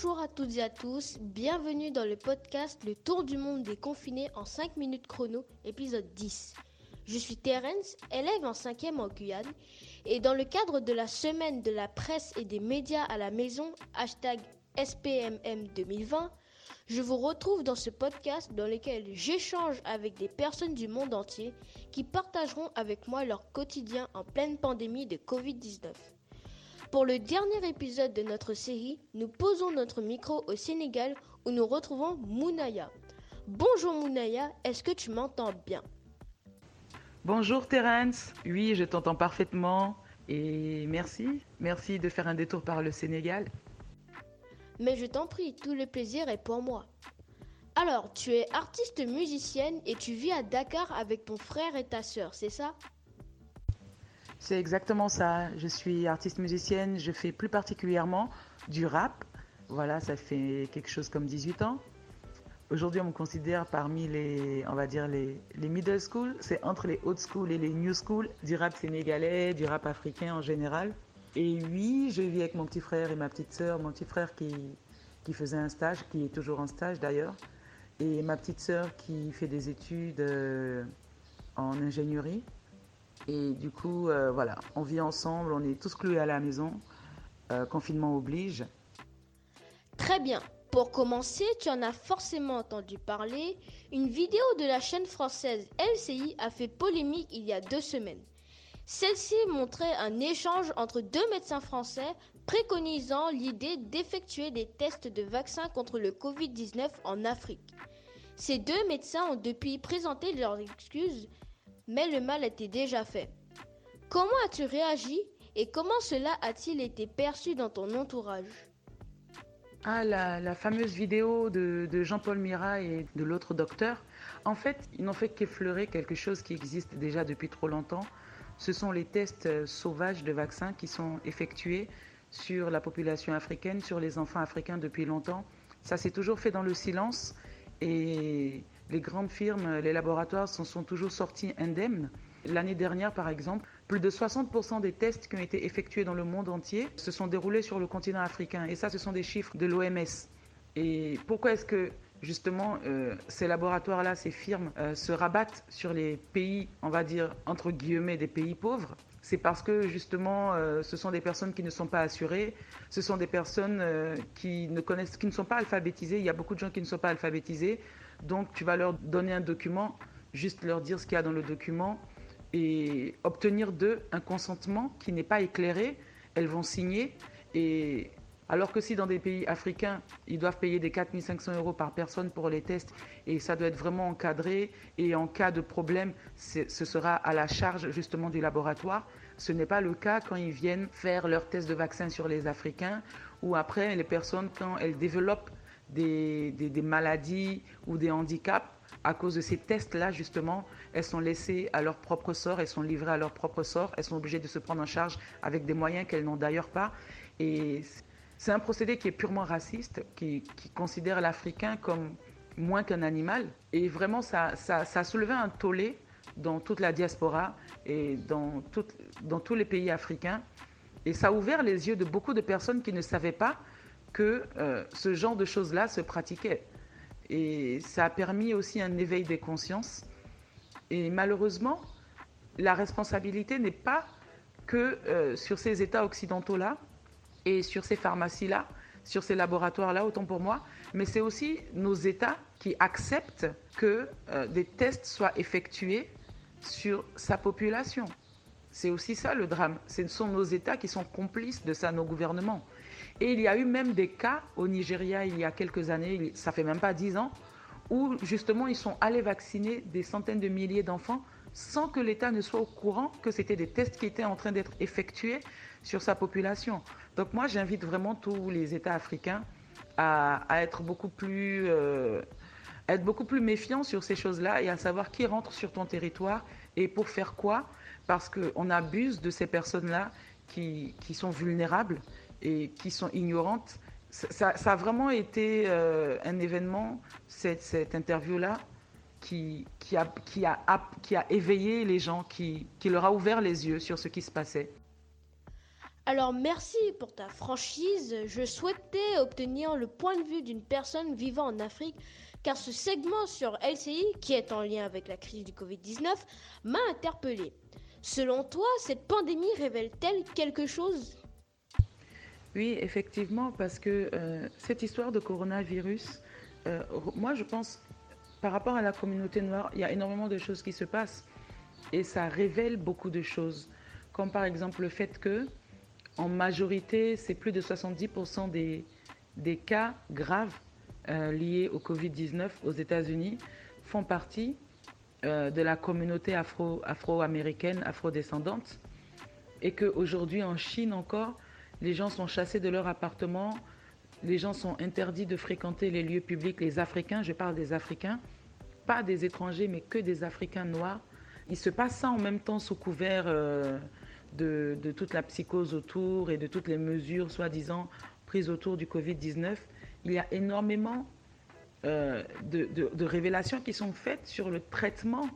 Bonjour à toutes et à tous, bienvenue dans le podcast Le Tour du monde des confinés en 5 minutes chrono, épisode 10. Je suis Terence, élève en 5e en Guyane, et dans le cadre de la semaine de la presse et des médias à la maison, hashtag SPMM 2020, je vous retrouve dans ce podcast dans lequel j'échange avec des personnes du monde entier qui partageront avec moi leur quotidien en pleine pandémie de Covid-19. Pour le dernier épisode de notre série, nous posons notre micro au Sénégal où nous retrouvons Mounaya. Bonjour Mounaya, est-ce que tu m'entends bien? Bonjour Terence, oui je t'entends parfaitement et merci, merci de faire un détour par le Sénégal. Mais je t'en prie, tout le plaisir est pour moi. Alors, tu es artiste musicienne et tu vis à Dakar avec ton frère et ta sœur, c'est ça? C'est exactement ça. Je suis artiste musicienne, je fais plus particulièrement du rap. Voilà, ça fait quelque chose comme 18 ans. Aujourd'hui, on me considère parmi les, on va dire les, les middle school. C'est entre les old school et les new school du rap sénégalais, du rap africain en général. Et oui, je vis avec mon petit frère et ma petite sœur. Mon petit frère qui, qui faisait un stage, qui est toujours en stage d'ailleurs. Et ma petite sœur qui fait des études euh, en ingénierie. Et du coup, euh, voilà, on vit ensemble, on est tous cloués à la maison. Euh, confinement oblige. Très bien. Pour commencer, tu en as forcément entendu parler. Une vidéo de la chaîne française LCI a fait polémique il y a deux semaines. Celle-ci montrait un échange entre deux médecins français préconisant l'idée d'effectuer des tests de vaccins contre le Covid-19 en Afrique. Ces deux médecins ont depuis présenté leurs excuses, mais le mal était déjà fait. Comment as-tu réagi et comment cela a-t-il été perçu dans ton entourage? Ah, la, fameuse vidéo de, de Jean-Paul Mira et de l'autre docteur. En fait, ils n'ont fait qu'effleurer quelque chose qui existe déjà depuis trop longtemps. Ce sont les tests euh, sauvages de vaccins qui sont effectués sur la population africaine, sur les enfants africains depuis longtemps. Ça s'est toujours fait dans le silence et les grandes firmes, les laboratoires sont toujours sortis indemnes. L'année dernière, par exemple, plus de 60% des tests qui ont été effectués dans le monde entier se sont déroulés sur le continent africain. Et ça, ce sont des chiffres de l'OMS. Et pourquoi est-ce que justement, euh, ces laboratoires-là, ces firmes, euh, se rabattent sur les pays, on va dire, entre guillemets, des pays pauvres, c'est parce que justement, euh, ce sont des personnes qui ne sont pas assurées, ce sont des personnes qui ne connaissent, qui ne sont pas alphabétisées. Il y a beaucoup de gens qui ne sont pas alphabétisés, donc tu vas leur donner un document, juste leur dire ce qu'il y a dans le document et obtenir d'eux un consentement qui n'est pas éclairé. Elles vont signer et alors que si dans des pays africains, ils doivent payer des 4500 euros par personne pour les tests et ça doit être vraiment encadré et en cas de problème, ce sera à la charge justement du laboratoire. Ce n'est pas le cas quand ils viennent faire leurs tests de vaccin sur les Africains ou après les personnes quand elles développent des, maladies ou des handicaps à cause de ces tests-là, justement, elles sont laissées à leur propre sort, elles sont livrées à leur propre sort, elles sont obligées de se prendre en charge avec des moyens qu'elles n'ont d'ailleurs pas. Et c'est un procédé qui est purement raciste, qui, considère l'Africain comme moins qu'un animal. Et vraiment, ça, ça, a soulevé un tollé dans toute la diaspora et dans, dans tous les pays africains. Et ça a ouvert les yeux de beaucoup de personnes qui ne savaient pas que euh, ce genre de choses-là se pratiquait. Et ça a permis aussi un éveil des consciences. Et malheureusement, la responsabilité n'est pas que euh, sur ces États occidentaux-là, et sur ces pharmacies-là, sur ces laboratoires-là, autant pour moi, mais c'est aussi nos États qui acceptent que euh, des tests soient effectués sur sa population. C'est aussi ça le drame. Ce sont nos États qui sont complices de ça, nos gouvernements. Et il y a eu même des cas au Nigeria il y a quelques années, ça fait même pas dix ans, où justement ils sont allés vacciner des centaines de milliers d'enfants sans que l'État ne soit au courant que c'était des tests qui étaient en train d'être effectués sur sa population. Donc moi, j'invite vraiment tous les États africains à, être beaucoup plus... Euh, être beaucoup plus méfiants sur ces choses-là et à savoir qui rentre sur ton territoire et pour faire quoi, parce qu'on abuse de ces personnes-là qui, sont vulnérables et qui sont ignorantes. Ça, a vraiment été euh, un événement, cette, cette interview-là, qui, qui, a, qui, a, qui a éveillé les gens, qui, qui leur a ouvert les yeux sur ce qui se passait. Alors merci pour ta franchise. Je souhaitais obtenir le point de vue d'une personne vivant en Afrique car ce segment sur LCI, qui est en lien avec la crise du Covid-19, m'a interpellé. Selon toi, cette pandémie révèle-t-elle quelque chose? Oui, effectivement, parce que euh, cette histoire de coronavirus, euh, moi je pense, par rapport à la communauté noire, il y a énormément de choses qui se passent et ça révèle beaucoup de choses, comme par exemple le fait que en majorité, c'est plus de 70% des, des cas graves euh, liés au Covid-19 aux États-Unis font partie de la communauté afro, afro-américaine, afro-descendante, et qu'aujourd'hui en Chine encore, les gens sont chassés de leur appartement, les gens sont interdits de fréquenter les lieux publics, les Africains, je parle des Africains, pas des étrangers, mais que des Africains noirs. Il se passe ça en même temps sous couvert euh, de, toute la psychose autour et de toutes les mesures soi-disant prises autour du Covid-19, il y a énormément euh, de, révélations qui sont faites sur le traitement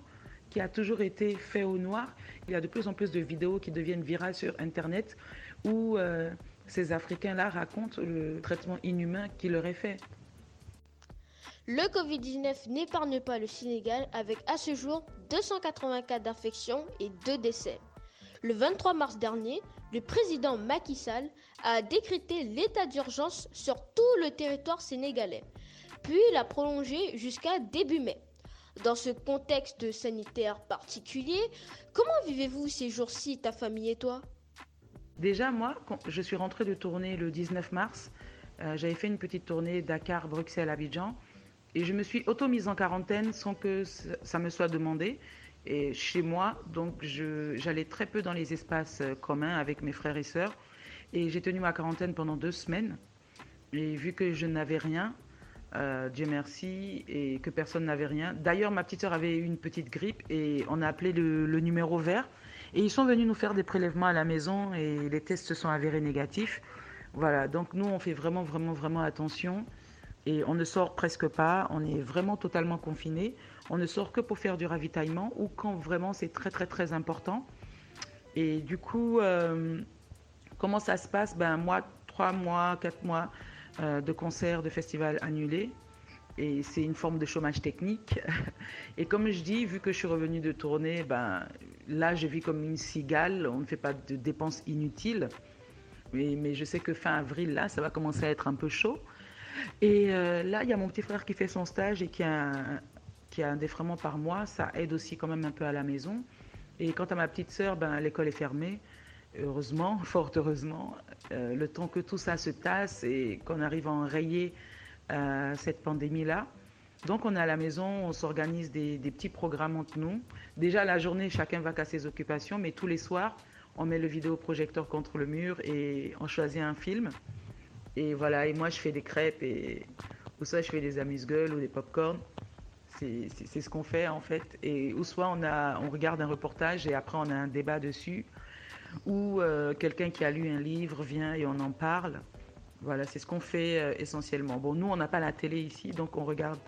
qui a toujours été fait au noir. Il y a de plus en plus de vidéos qui deviennent virales sur Internet où euh, ces Africains-là racontent le traitement inhumain qui leur est fait. Le Covid-19 n'épargne pas le Sénégal avec à ce jour 280 cas d'infection et 2 décès. Le 23 mars dernier, le président Macky Sall a décrété l'état d'urgence sur tout le territoire sénégalais, puis l'a prolongé jusqu'à début mai. Dans ce contexte sanitaire particulier, comment vivez-vous ces jours-ci, ta famille et toi? Déjà, moi, quand je suis rentrée de tournée le 19 mars. Euh, j'avais fait une petite tournée Dakar, Bruxelles, Abidjan. Et je me suis auto-mise en quarantaine sans que ça me soit demandé et chez moi, donc j'allais très peu dans les espaces euh, communs avec mes frères et sœurs. Et j'ai tenu ma quarantaine pendant deux semaines. Et vu que je n'avais rien, euh, Dieu merci, et que personne n'avait rien. D'ailleurs, ma petite sœur avait eu une petite grippe et on a appelé le, le, numéro vert. Et ils sont venus nous faire des prélèvements à la maison et les tests se sont avérés négatifs. Voilà, donc nous, on fait vraiment, vraiment, vraiment attention et on ne sort presque pas, on est vraiment totalement confiné. On ne sort que pour faire du ravitaillement ou quand vraiment c'est très très très important. Et du coup, euh, comment ça se passe? Ben moi, trois mois, quatre mois euh, de concerts, de festivals annulés. Et c'est une forme de chômage technique. Et comme je dis, vu que je suis revenue de tournée, ben, là je vis comme une cigale, on ne fait pas de dépenses inutiles. Mais, je sais que fin avril, là, ça va commencer à être un peu chaud. Et euh, là, il y a mon petit frère qui fait son stage et qui a, un, qui par mois. Ça aide aussi quand même un peu à la maison. Et quant à ma petite sœur, ben, l'école est fermée. Heureusement, fort heureusement, euh, le temps que tout ça se tasse et qu'on arrive à enrayer euh, cette pandémie-là. Donc on est à la maison, on s'organise des, petits programmes entre nous. Déjà la journée, chacun va qu'à ses occupations, mais tous les soirs, on met le vidéoprojecteur contre le mur et on choisit un film. Et voilà, et moi je fais des crêpes et ou soit je fais des amuse-gueules ou des pop-corn. C'est ce qu'on fait en fait. Ou soit on regarde un reportage et après on a un débat dessus. Ou euh, quelqu'un qui a lu un livre vient et on en parle. Voilà, c'est ce qu'on fait euh, essentiellement. Bon, nous on n'a pas la télé ici, donc on regarde.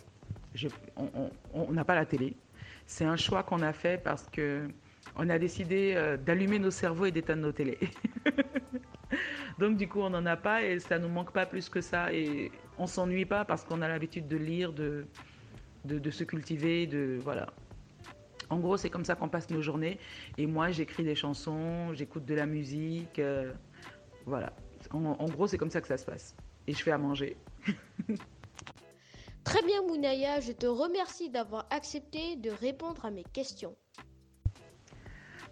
On n'a pas la télé. C'est un choix qu'on a fait parce que on a décidé euh, d'allumer nos cerveaux et d'éteindre nos télés. Donc du coup, on n'en a pas et ça nous manque pas plus que ça. Et on s'ennuie pas parce qu'on a l'habitude de lire, de, de, se cultiver, de voilà. En gros, c'est comme ça qu'on passe nos journées. Et moi, j'écris des chansons, j'écoute de la musique. Euh, voilà. En, en gros, c'est comme ça que ça se passe. Et je fais à manger. Très bien, Mounaya, je te remercie d'avoir accepté de répondre à mes questions.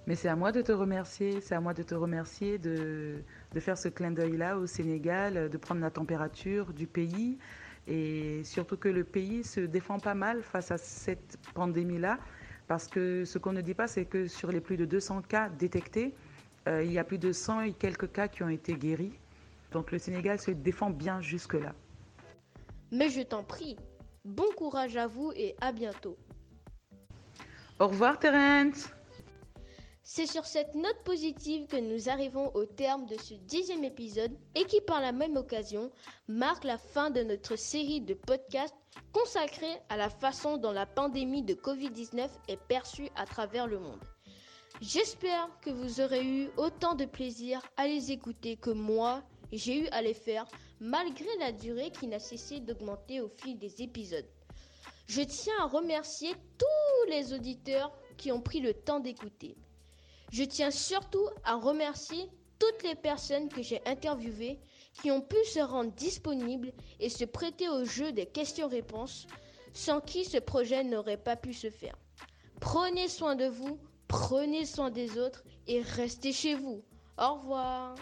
Mais c'est à moi de te remercier, c'est à moi de te remercier de, faire ce clin d'œil-là au Sénégal, de prendre la température du pays et surtout que le pays se défend pas mal face à cette pandémie-là parce que ce qu'on ne dit pas, c'est que sur les plus de 200 cas détectés, euh, il y a plus de 100 et quelques cas qui ont été guéris. Donc le Sénégal se défend bien jusque-là. Mais je t'en prie, bon courage à vous et à bientôt. Au revoir Terence c'est sur cette note positive que nous arrivons au terme de ce dixième épisode et qui par la même occasion marque la fin de notre série de podcasts consacrée à la façon dont la pandémie de Covid-19 est perçue à travers le monde. J'espère que vous aurez eu autant de plaisir à les écouter que moi, j'ai eu à les faire, malgré la durée qui n'a cessé d'augmenter au fil des épisodes. Je tiens à remercier tous les auditeurs qui ont pris le temps d'écouter. Je tiens surtout à remercier toutes les personnes que j'ai interviewées qui ont pu se rendre disponibles et se prêter au jeu des questions-réponses, sans qui ce projet n'aurait pas pu se faire. Prenez soin de vous, prenez soin des autres et restez chez vous. Au revoir.